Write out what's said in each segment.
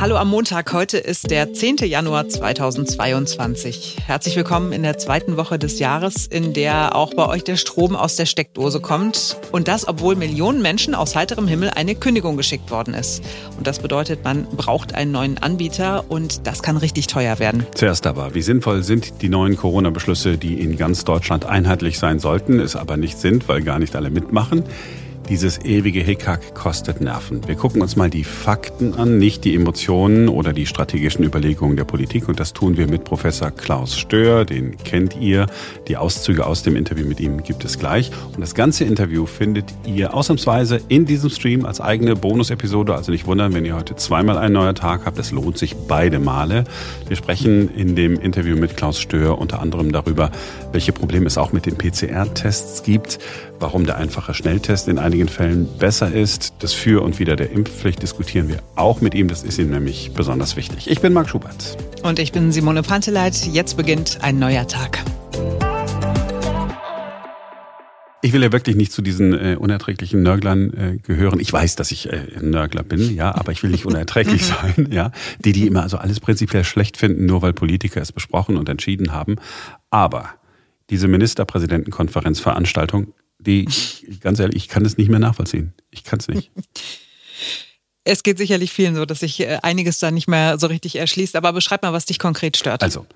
Hallo am Montag. Heute ist der 10. Januar 2022. Herzlich willkommen in der zweiten Woche des Jahres, in der auch bei euch der Strom aus der Steckdose kommt. Und das, obwohl Millionen Menschen aus heiterem Himmel eine Kündigung geschickt worden ist. Und das bedeutet, man braucht einen neuen Anbieter und das kann richtig teuer werden. Zuerst aber, wie sinnvoll sind die neuen Corona-Beschlüsse, die in ganz Deutschland einheitlich sein sollten, es aber nicht sind, weil gar nicht alle mitmachen? Dieses ewige Hickhack kostet Nerven. Wir gucken uns mal die Fakten an, nicht die Emotionen oder die strategischen Überlegungen der Politik. Und das tun wir mit Professor Klaus Stör, den kennt ihr. Die Auszüge aus dem Interview mit ihm gibt es gleich. Und das ganze Interview findet ihr ausnahmsweise in diesem Stream als eigene Bonus-Episode. Also nicht wundern, wenn ihr heute zweimal einen neuen Tag habt. Es lohnt sich beide Male. Wir sprechen in dem Interview mit Klaus Stör unter anderem darüber, welche Probleme es auch mit den PCR-Tests gibt, warum der einfache Schnelltest in einigen Fällen besser ist. Das Für und Wider der Impfpflicht diskutieren wir auch mit ihm. Das ist ihm nämlich besonders wichtig. Ich bin Marc Schubert. Und ich bin Simone Panteleit. Jetzt beginnt ein neuer Tag. Ich will ja wirklich nicht zu diesen äh, unerträglichen Nörglern äh, gehören. Ich weiß, dass ich äh, ein Nörgler bin, ja, aber ich will nicht unerträglich sein, ja. Die, die immer also alles prinzipiell schlecht finden, nur weil Politiker es besprochen und entschieden haben. Aber diese Ministerpräsidentenkonferenzveranstaltung die, ganz ehrlich, ich kann das nicht mehr nachvollziehen. Ich kann es nicht. Es geht sicherlich vielen so, dass sich äh, einiges da nicht mehr so richtig erschließt. Aber beschreib mal, was dich konkret stört. Also,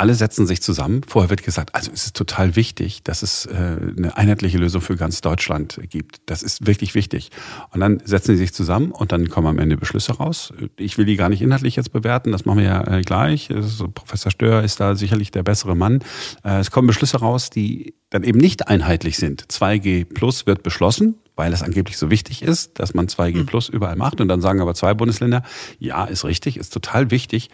alle setzen sich zusammen. Vorher wird gesagt, also es ist total wichtig, dass es äh, eine einheitliche Lösung für ganz Deutschland gibt. Das ist wirklich wichtig. Und dann setzen sie sich zusammen und dann kommen am Ende Beschlüsse raus. Ich will die gar nicht inhaltlich jetzt bewerten, das machen wir ja äh, gleich. Also Professor Stör ist da sicherlich der bessere Mann. Äh, es kommen Beschlüsse raus, die dann eben nicht einheitlich sind. 2G Plus wird beschlossen, weil es angeblich so wichtig ist, dass man 2G hm. Plus überall macht. Und dann sagen aber zwei Bundesländer, ja, ist richtig, ist total wichtig,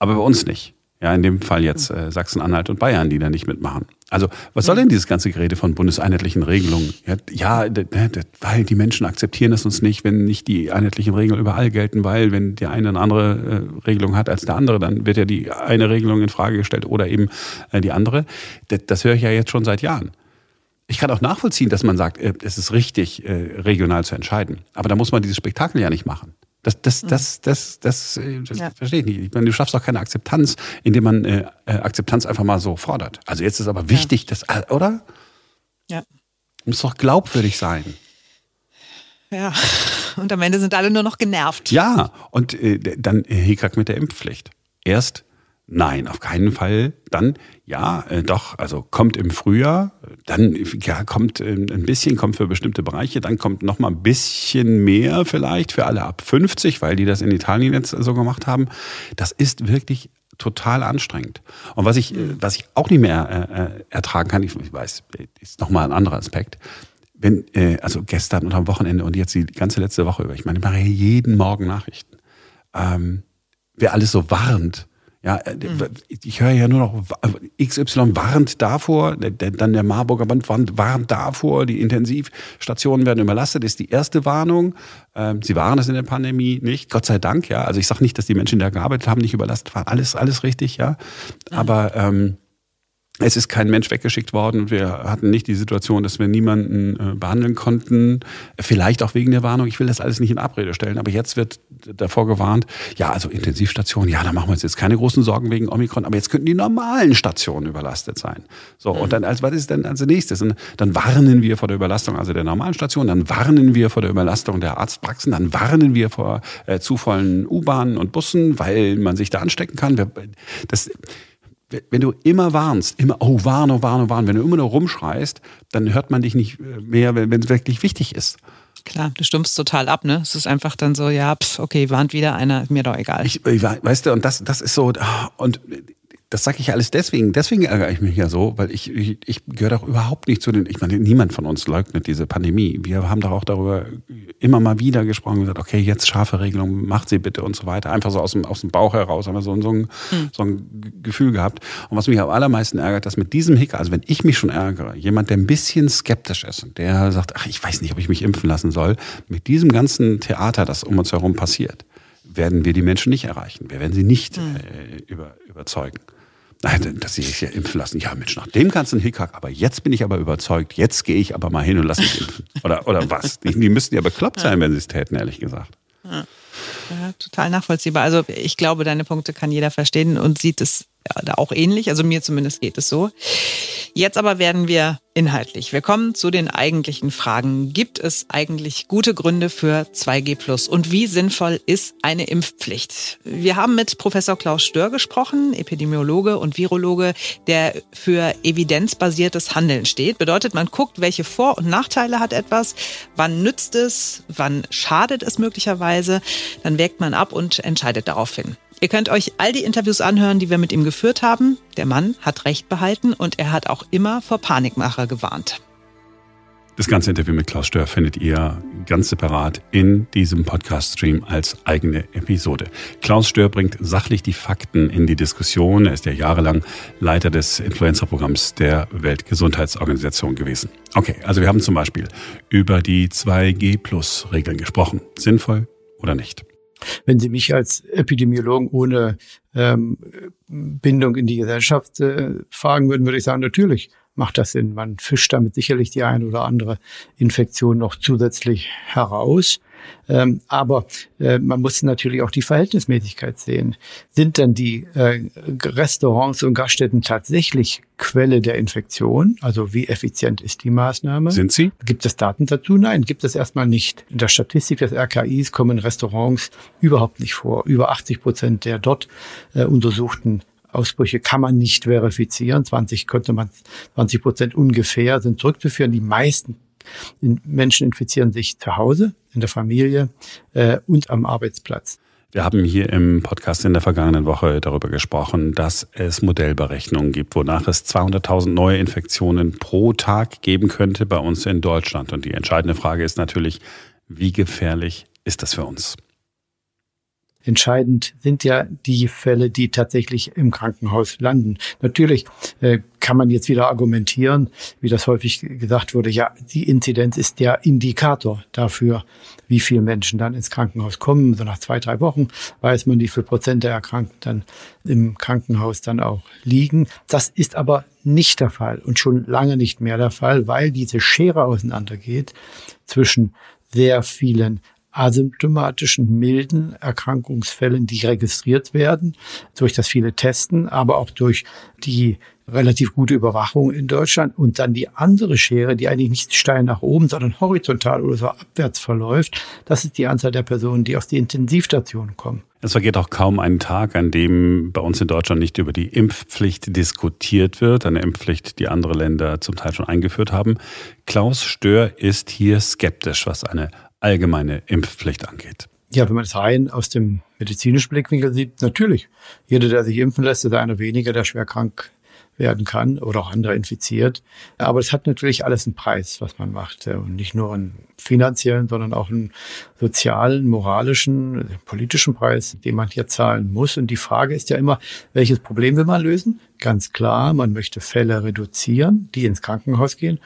aber bei uns nicht. Ja, in dem Fall jetzt äh, Sachsen-Anhalt und Bayern, die da nicht mitmachen. Also, was soll denn dieses ganze Gerede von bundeseinheitlichen Regelungen? Ja, ja weil die Menschen akzeptieren es uns nicht, wenn nicht die einheitlichen Regeln überall gelten, weil wenn der eine eine andere äh, Regelung hat als der andere, dann wird ja die eine Regelung in Frage gestellt oder eben äh, die andere. Das, das höre ich ja jetzt schon seit Jahren. Ich kann auch nachvollziehen, dass man sagt, äh, es ist richtig, äh, regional zu entscheiden. Aber da muss man dieses Spektakel ja nicht machen. Das, das, mhm. das, das, das, äh, das ja. verstehe ich nicht. Ich meine, du schaffst auch keine Akzeptanz, indem man äh, äh, Akzeptanz einfach mal so fordert. Also jetzt ist aber wichtig, ja. dass, äh, oder? Ja. Muss doch glaubwürdig sein. Ja, und am Ende sind alle nur noch genervt. Ja, und äh, dann Hickhack mit der Impfpflicht. Erst Nein, auf keinen Fall. Dann, ja, äh, doch, also kommt im Frühjahr, dann ja, kommt äh, ein bisschen, kommt für bestimmte Bereiche, dann kommt noch mal ein bisschen mehr vielleicht für alle ab 50, weil die das in Italien jetzt so gemacht haben. Das ist wirklich total anstrengend. Und was ich, äh, was ich auch nicht mehr äh, ertragen kann, ich, ich weiß, ist noch mal ein anderer Aspekt. Wenn, äh, also gestern und am Wochenende und jetzt die ganze letzte Woche über, ich meine, ich mache jeden Morgen Nachrichten. Ähm, wer alles so warnt, ja, äh, mhm. ich höre ja nur noch, XY warnt davor, dann der Marburger Band warnt davor, die Intensivstationen werden überlastet, ist die erste Warnung. Ähm, sie waren es in der Pandemie nicht, Gott sei Dank, ja. Also ich sage nicht, dass die Menschen, die da gearbeitet haben, nicht überlastet waren. Alles, alles richtig, ja. Aber ähm, es ist kein Mensch weggeschickt worden wir hatten nicht die Situation, dass wir niemanden äh, behandeln konnten. Vielleicht auch wegen der Warnung. Ich will das alles nicht in Abrede stellen, aber jetzt wird davor gewarnt, ja, also Intensivstationen, ja, da machen wir uns jetzt keine großen Sorgen wegen Omikron, aber jetzt könnten die normalen Stationen überlastet sein. So, mhm. und dann, als, was ist denn als nächstes? Und dann warnen wir vor der Überlastung, also der normalen Station, dann warnen wir vor der Überlastung der Arztpraxen, dann warnen wir vor äh, zu vollen U-Bahnen und Bussen, weil man sich da anstecken kann. Das, wenn du immer warnst, immer, oh, warne, warne, warne, wenn du immer nur rumschreist, dann hört man dich nicht mehr, wenn es wirklich wichtig ist. Klar, du stumpfst total ab, ne? Es ist einfach dann so, ja, pf, okay, warnt wieder einer, mir doch egal. Ich, weißt du, und das, das ist so, und das sage ich alles deswegen. Deswegen ärgere ich mich ja so, weil ich, ich, ich gehöre doch überhaupt nicht zu den. Ich meine, niemand von uns leugnet diese Pandemie. Wir haben doch auch darüber immer mal wieder gesprochen und gesagt, okay, jetzt scharfe Regelungen, macht sie bitte und so weiter. Einfach so aus dem, aus dem Bauch heraus haben wir so, so, ein, hm. so ein Gefühl gehabt. Und was mich am allermeisten ärgert, dass mit diesem Hicker, also wenn ich mich schon ärgere, jemand, der ein bisschen skeptisch ist und der sagt, ach, ich weiß nicht, ob ich mich impfen lassen soll, mit diesem ganzen Theater, das um uns herum passiert, werden wir die Menschen nicht erreichen. Wir werden sie nicht hm. äh, über, überzeugen. Nein, dass sie sich ja impfen lassen. Ja, Mensch, nach dem ganzen Hickhack, aber jetzt bin ich aber überzeugt, jetzt gehe ich aber mal hin und lasse mich impfen. Oder, oder was? Die, die müssten ja bekloppt sein, wenn sie es täten, ehrlich gesagt. Ja, total nachvollziehbar. Also ich glaube, deine Punkte kann jeder verstehen und sieht es ja, auch ähnlich. Also mir zumindest geht es so. Jetzt aber werden wir inhaltlich. Wir kommen zu den eigentlichen Fragen. Gibt es eigentlich gute Gründe für 2G Plus? Und wie sinnvoll ist eine Impfpflicht? Wir haben mit Professor Klaus Stör gesprochen, Epidemiologe und Virologe, der für evidenzbasiertes Handeln steht. Bedeutet, man guckt, welche Vor- und Nachteile hat etwas, wann nützt es, wann schadet es möglicherweise. Dann wägt man ab und entscheidet daraufhin. Ihr könnt euch all die Interviews anhören, die wir mit ihm geführt haben. Der Mann hat Recht behalten und er hat auch immer vor Panikmacher gewarnt. Das ganze Interview mit Klaus Stör findet ihr ganz separat in diesem Podcast-Stream als eigene Episode. Klaus Stör bringt sachlich die Fakten in die Diskussion. Er ist ja jahrelang Leiter des Influencer-Programms der Weltgesundheitsorganisation gewesen. Okay, also wir haben zum Beispiel über die 2G-Plus-Regeln gesprochen. Sinnvoll oder nicht? Wenn Sie mich als Epidemiologen ohne ähm, Bindung in die Gesellschaft äh, fragen würden, würde ich sagen, natürlich macht das Sinn. Man fischt damit sicherlich die eine oder andere Infektion noch zusätzlich heraus. Ähm, aber äh, man muss natürlich auch die Verhältnismäßigkeit sehen. Sind denn die äh, Restaurants und Gaststätten tatsächlich Quelle der Infektion? Also wie effizient ist die Maßnahme? Sind sie? Gibt es Daten dazu? Nein, gibt es erstmal nicht. In der Statistik des RKIs kommen Restaurants überhaupt nicht vor. Über 80 Prozent der dort äh, untersuchten Ausbrüche kann man nicht verifizieren. 20 konnte man, 20 Prozent ungefähr sind zurückzuführen. Die meisten Menschen infizieren sich zu Hause, in der Familie äh, und am Arbeitsplatz. Wir haben hier im Podcast in der vergangenen Woche darüber gesprochen, dass es Modellberechnungen gibt, wonach es 200.000 neue Infektionen pro Tag geben könnte bei uns in Deutschland. Und die entscheidende Frage ist natürlich, wie gefährlich ist das für uns? Entscheidend sind ja die Fälle, die tatsächlich im Krankenhaus landen. Natürlich äh, kann man jetzt wieder argumentieren, wie das häufig gesagt wurde, ja, die Inzidenz ist der Indikator dafür, wie viele Menschen dann ins Krankenhaus kommen. So nach zwei, drei Wochen weiß man, wie viel Prozent der Erkrankten dann im Krankenhaus dann auch liegen. Das ist aber nicht der Fall und schon lange nicht mehr der Fall, weil diese Schere auseinandergeht zwischen sehr vielen asymptomatischen milden Erkrankungsfällen, die registriert werden, durch das viele Testen, aber auch durch die relativ gute Überwachung in Deutschland und dann die andere Schere, die eigentlich nicht steil nach oben, sondern horizontal oder so abwärts verläuft, das ist die Anzahl der Personen, die auf die Intensivstation kommen. Es vergeht auch kaum einen Tag, an dem bei uns in Deutschland nicht über die Impfpflicht diskutiert wird, eine Impfpflicht, die andere Länder zum Teil schon eingeführt haben. Klaus Stör ist hier skeptisch, was eine allgemeine Impfpflicht angeht? Ja, wenn man es rein aus dem medizinischen Blickwinkel sieht, natürlich. Jeder, der sich impfen lässt, ist einer weniger, der schwer krank werden kann oder auch andere infiziert. Aber es hat natürlich alles einen Preis, was man macht. Und nicht nur einen finanziellen, sondern auch einen sozialen, moralischen, politischen Preis, den man hier zahlen muss. Und die Frage ist ja immer, welches Problem will man lösen? Ganz klar, man möchte Fälle reduzieren, die ins Krankenhaus gehen.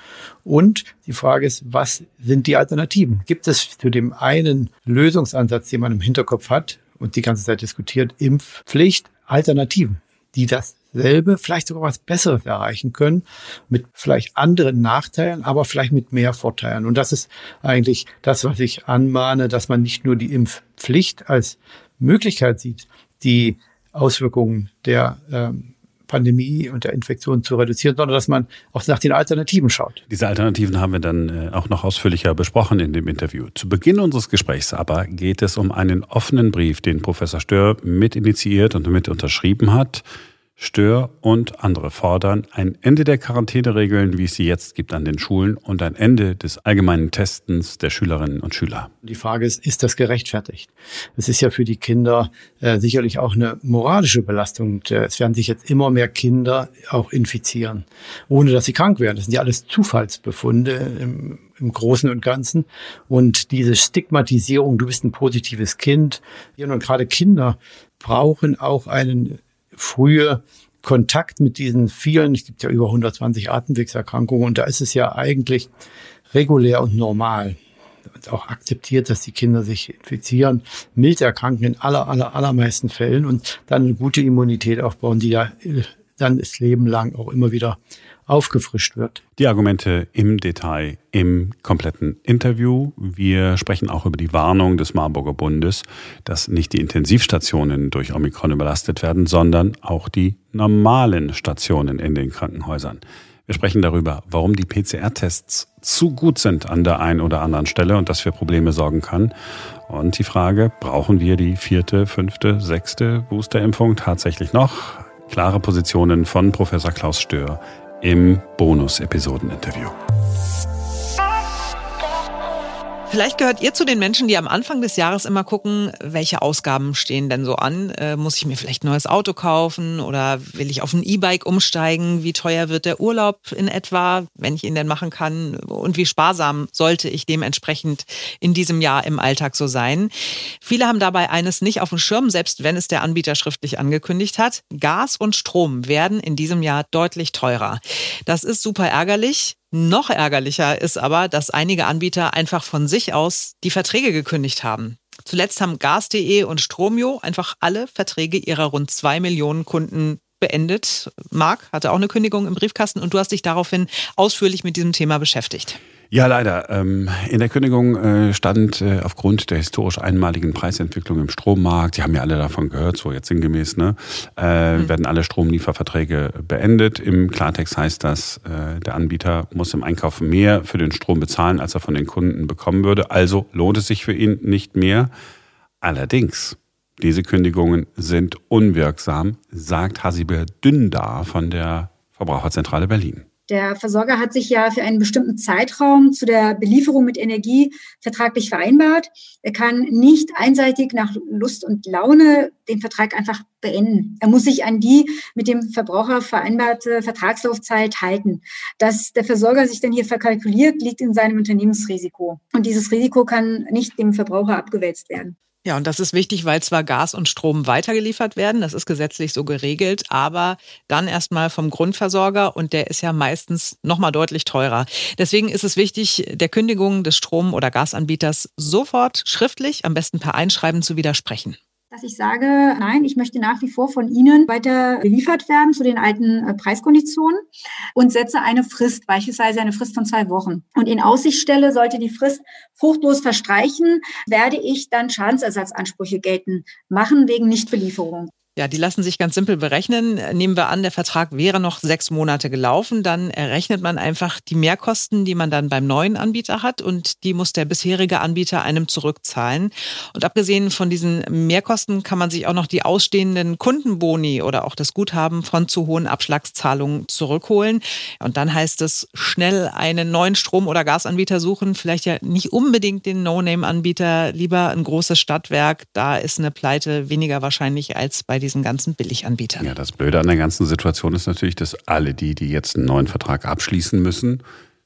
Und die Frage ist, was sind die Alternativen? Gibt es zu dem einen Lösungsansatz, den man im Hinterkopf hat und die ganze Zeit diskutiert, Impfpflicht, Alternativen, die das selbe, vielleicht sogar was Besseres erreichen können, mit vielleicht anderen Nachteilen, aber vielleicht mit mehr Vorteilen. Und das ist eigentlich das, was ich anmahne, dass man nicht nur die Impfpflicht als Möglichkeit sieht, die Auswirkungen der ähm, Pandemie und der Infektion zu reduzieren, sondern dass man auch nach den Alternativen schaut. Diese Alternativen haben wir dann äh, auch noch ausführlicher besprochen in dem Interview. Zu Beginn unseres Gesprächs aber geht es um einen offenen Brief, den Professor Stör mit initiiert und mit unterschrieben hat. Stör und andere fordern ein Ende der Quarantäneregeln, wie es sie jetzt gibt an den Schulen, und ein Ende des allgemeinen Testens der Schülerinnen und Schüler. Die Frage ist, ist das gerechtfertigt? Es ist ja für die Kinder äh, sicherlich auch eine moralische Belastung. Äh, es werden sich jetzt immer mehr Kinder auch infizieren, ohne dass sie krank werden. Das sind ja alles Zufallsbefunde im, im Großen und Ganzen. Und diese Stigmatisierung, du bist ein positives Kind, und gerade Kinder brauchen auch einen frühe Kontakt mit diesen vielen, es gibt ja über 120 Atemwegserkrankungen und da ist es ja eigentlich regulär und normal und auch akzeptiert, dass die Kinder sich infizieren, mild erkranken in aller, aller, allermeisten Fällen und dann eine gute Immunität aufbauen, die ja dann das Leben lang auch immer wieder aufgefrischt wird. Die Argumente im Detail im kompletten Interview. Wir sprechen auch über die Warnung des Marburger Bundes, dass nicht die Intensivstationen durch Omikron überlastet werden, sondern auch die normalen Stationen in den Krankenhäusern. Wir sprechen darüber, warum die PCR-Tests zu gut sind an der einen oder anderen Stelle und das für Probleme sorgen kann. Und die Frage, brauchen wir die vierte, fünfte, sechste Boosterimpfung tatsächlich noch? Klare Positionen von Professor Klaus Stör im Bonus-Episoden-Interview. Vielleicht gehört ihr zu den Menschen, die am Anfang des Jahres immer gucken, welche Ausgaben stehen denn so an? Äh, muss ich mir vielleicht ein neues Auto kaufen oder will ich auf ein E-Bike umsteigen? Wie teuer wird der Urlaub in etwa, wenn ich ihn denn machen kann? Und wie sparsam sollte ich dementsprechend in diesem Jahr im Alltag so sein? Viele haben dabei eines nicht auf dem Schirm, selbst wenn es der Anbieter schriftlich angekündigt hat. Gas und Strom werden in diesem Jahr deutlich teurer. Das ist super ärgerlich. Noch ärgerlicher ist aber, dass einige Anbieter einfach von sich aus die Verträge gekündigt haben. Zuletzt haben Gas.de und Stromio einfach alle Verträge ihrer rund zwei Millionen Kunden beendet. Marc hatte auch eine Kündigung im Briefkasten und du hast dich daraufhin ausführlich mit diesem Thema beschäftigt. Ja, leider. Ähm, in der Kündigung äh, stand äh, aufgrund der historisch einmaligen Preisentwicklung im Strommarkt, Sie haben ja alle davon gehört, so jetzt sinngemäß, ne, äh, mhm. werden alle Stromlieferverträge beendet. Im Klartext heißt das, der Anbieter muss im Einkauf mehr für den Strom bezahlen, als er von den Kunden bekommen würde. Also lohnt es sich für ihn nicht mehr. Allerdings, diese Kündigungen sind unwirksam, sagt Hasibe Dündar von der Verbraucherzentrale Berlin. Der Versorger hat sich ja für einen bestimmten Zeitraum zu der Belieferung mit Energie vertraglich vereinbart. Er kann nicht einseitig nach Lust und Laune den Vertrag einfach beenden. Er muss sich an die mit dem Verbraucher vereinbarte Vertragslaufzeit halten. Dass der Versorger sich dann hier verkalkuliert, liegt in seinem Unternehmensrisiko. Und dieses Risiko kann nicht dem Verbraucher abgewälzt werden. Ja, und das ist wichtig, weil zwar Gas und Strom weitergeliefert werden, das ist gesetzlich so geregelt, aber dann erstmal vom Grundversorger und der ist ja meistens nochmal deutlich teurer. Deswegen ist es wichtig, der Kündigung des Strom- oder Gasanbieters sofort schriftlich, am besten per Einschreiben zu widersprechen dass ich sage, nein, ich möchte nach wie vor von Ihnen weiter beliefert werden zu den alten äh, Preiskonditionen und setze eine Frist, beispielsweise eine Frist von zwei Wochen. Und in Aussicht stelle, sollte die Frist fruchtlos verstreichen, werde ich dann Schadensersatzansprüche geltend machen wegen Nichtbelieferung. Ja, die lassen sich ganz simpel berechnen. Nehmen wir an, der Vertrag wäre noch sechs Monate gelaufen, dann errechnet man einfach die Mehrkosten, die man dann beim neuen Anbieter hat und die muss der bisherige Anbieter einem zurückzahlen. Und abgesehen von diesen Mehrkosten kann man sich auch noch die ausstehenden Kundenboni oder auch das Guthaben von zu hohen Abschlagszahlungen zurückholen. Und dann heißt es schnell einen neuen Strom- oder Gasanbieter suchen, vielleicht ja nicht unbedingt den No-Name-Anbieter, lieber ein großes Stadtwerk. Da ist eine Pleite weniger wahrscheinlich als bei diesen ganzen Billiganbietern. Ja, das Blöde an der ganzen Situation ist natürlich, dass alle die, die jetzt einen neuen Vertrag abschließen müssen,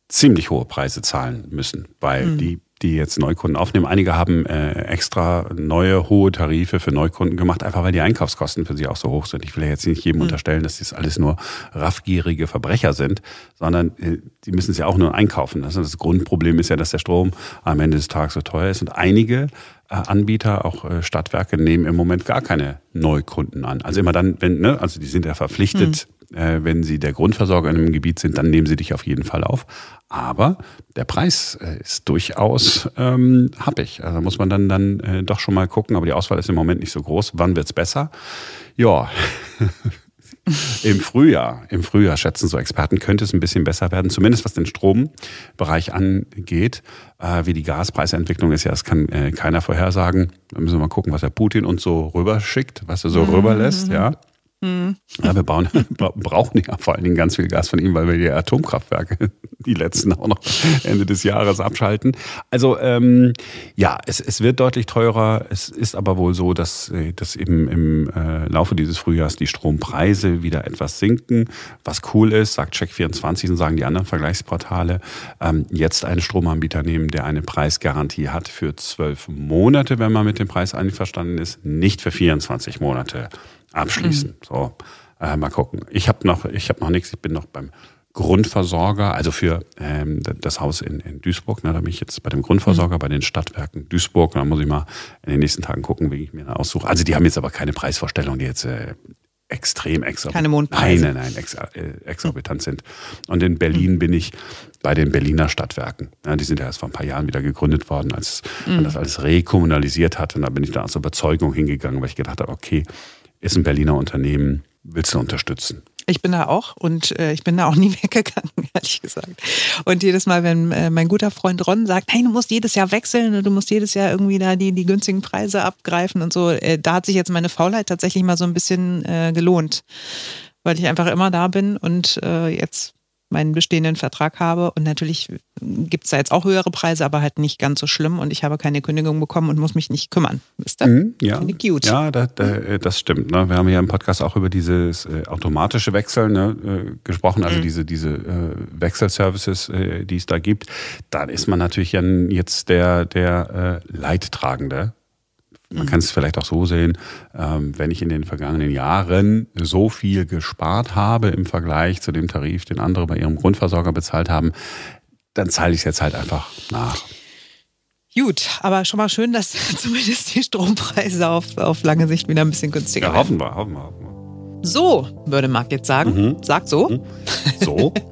ziemlich hohe Preise zahlen müssen, weil mhm. die die jetzt Neukunden aufnehmen. Einige haben äh, extra neue hohe Tarife für Neukunden gemacht, einfach weil die Einkaufskosten für sie auch so hoch sind. Ich will ja jetzt nicht jedem mhm. unterstellen, dass das alles nur raffgierige Verbrecher sind, sondern äh, die müssen es ja auch nur einkaufen. Das, das Grundproblem ist ja, dass der Strom am Ende des Tages so teuer ist. Und einige äh, Anbieter, auch äh, Stadtwerke, nehmen im Moment gar keine Neukunden an. Also immer dann, wenn, ne, also die sind ja verpflichtet, mhm. Äh, wenn sie der Grundversorger in einem Gebiet sind, dann nehmen sie dich auf jeden Fall auf. Aber der Preis äh, ist durchaus ähm, happig. Also muss man dann, dann äh, doch schon mal gucken. Aber die Auswahl ist im Moment nicht so groß. Wann wird's besser? Ja. Im Frühjahr, im Frühjahr schätzen so Experten, könnte es ein bisschen besser werden, zumindest was den Strombereich angeht. Äh, wie die Gaspreisentwicklung ist, ja, das kann äh, keiner vorhersagen. Da müssen wir mal gucken, was der Putin uns so rüberschickt, was er so mhm. rüberlässt, ja. Mhm. Ja, wir bauen, brauchen ja vor allen Dingen ganz viel Gas von ihm, weil wir die Atomkraftwerke, die letzten auch noch Ende des Jahres abschalten. Also ähm, ja, es, es wird deutlich teurer. Es ist aber wohl so, dass, äh, dass eben im äh, Laufe dieses Frühjahrs die Strompreise wieder etwas sinken. Was cool ist, sagt Check24 und sagen die anderen Vergleichsportale, ähm, jetzt einen Stromanbieter nehmen, der eine Preisgarantie hat für zwölf Monate, wenn man mit dem Preis einverstanden ist, nicht für 24 Monate abschließen. Mhm. So, äh, mal gucken. Ich habe noch, ich habe noch nichts. Ich bin noch beim Grundversorger, also für ähm, das Haus in, in Duisburg. Ne, da bin ich jetzt bei dem Grundversorger, mhm. bei den Stadtwerken Duisburg. Da muss ich mal in den nächsten Tagen gucken, wie ich mir da aussuche. Also die haben jetzt aber keine Preisvorstellung, die jetzt äh, extrem exorbitant. Keine Mondpreise. Nein, nein, nein, ex, äh, exorbitant sind. Und in Berlin bin ich bei den Berliner Stadtwerken. Ja, die sind ja erst vor ein paar Jahren wieder gegründet worden, als man das alles rekommunalisiert hat. Und da bin ich da aus Überzeugung hingegangen, weil ich gedacht habe, okay, ist ein Berliner Unternehmen, willst du unterstützen? Ich bin da auch und äh, ich bin da auch nie weggegangen, ehrlich gesagt. Und jedes Mal, wenn äh, mein guter Freund Ron sagt, nein, du musst jedes Jahr wechseln und du musst jedes Jahr irgendwie da die, die günstigen Preise abgreifen und so, äh, da hat sich jetzt meine Faulheit tatsächlich mal so ein bisschen äh, gelohnt, weil ich einfach immer da bin und äh, jetzt meinen bestehenden Vertrag habe. Und natürlich gibt es da jetzt auch höhere Preise, aber halt nicht ganz so schlimm. Und ich habe keine Kündigung bekommen und muss mich nicht kümmern. Wisst ihr? Mhm, ja, gut. ja da, da, äh, das stimmt. Ne? Wir haben ja im Podcast auch über dieses äh, automatische Wechseln ne, äh, gesprochen, also Mhm. diese, diese äh, Wechselservices, äh, die es da gibt. Da ist man natürlich jetzt der, der äh, Leidtragende. Mhm. Man kann es vielleicht auch so sehen, ähm, wenn ich in den vergangenen Jahren so viel gespart habe im Vergleich zu dem Tarif, den andere bei ihrem Grundversorger bezahlt haben, dann zahle ich es jetzt halt einfach nach. Gut, aber schon mal schön, dass zumindest die Strompreise auf, auf lange Sicht wieder ein bisschen günstiger Ja, werden. hoffen wir, hoffen wir, hoffen wir. So, würde Marc jetzt sagen. Mhm. Sagt so. Mhm. So.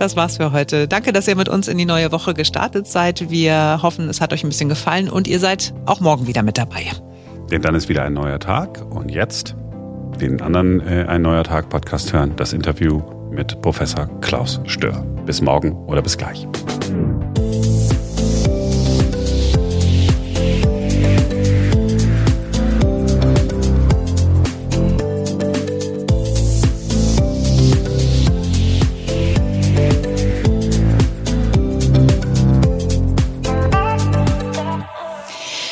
Das war's für heute. Danke, dass ihr mit uns in die neue Woche gestartet seid. Wir hoffen, es hat euch ein bisschen gefallen und ihr seid auch morgen wieder mit dabei. Denn dann ist wieder ein neuer Tag. Und jetzt den anderen äh, Ein neuer Tag Podcast hören. Das Interview mit Professor Klaus Stör. Bis morgen oder bis gleich.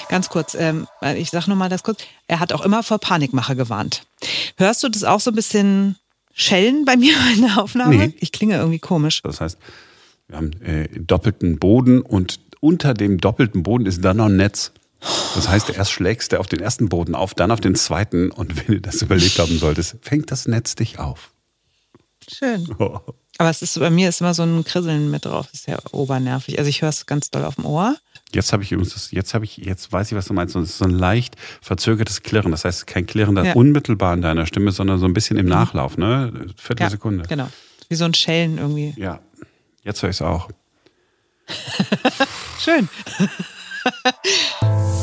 Ganz kurz, ähm, ich sag nur mal das kurz. Er hat auch immer vor Panikmache gewarnt. Hörst du das auch so ein bisschen schellen bei mir in der Aufnahme? Nee. Ich klinge irgendwie komisch. Das heißt, wir haben äh, doppelten Boden und unter dem doppelten Boden ist dann noch ein Netz. Das heißt, erst schlägst du auf den ersten Boden auf, dann auf den zweiten und wenn du das überlebt haben solltest, fängt das Netz dich auf. Schön. Aber es ist bei mir ist immer so ein Krisseln mit drauf. Das ist ja obernervig. Also ich höre es ganz doll auf dem Ohr. Jetzt habe ich übrigens, das, jetzt habe ich, jetzt weiß ich, was du meinst. Es ist so ein leicht verzögertes Klirren. Das heißt, kein Klirren da Ja. unmittelbar in deiner Stimme, sondern so ein bisschen im Nachlauf, ne? Viertelsekunde. Genau. Wie so ein Schellen irgendwie. Ja, jetzt höre ich es auch. Schön.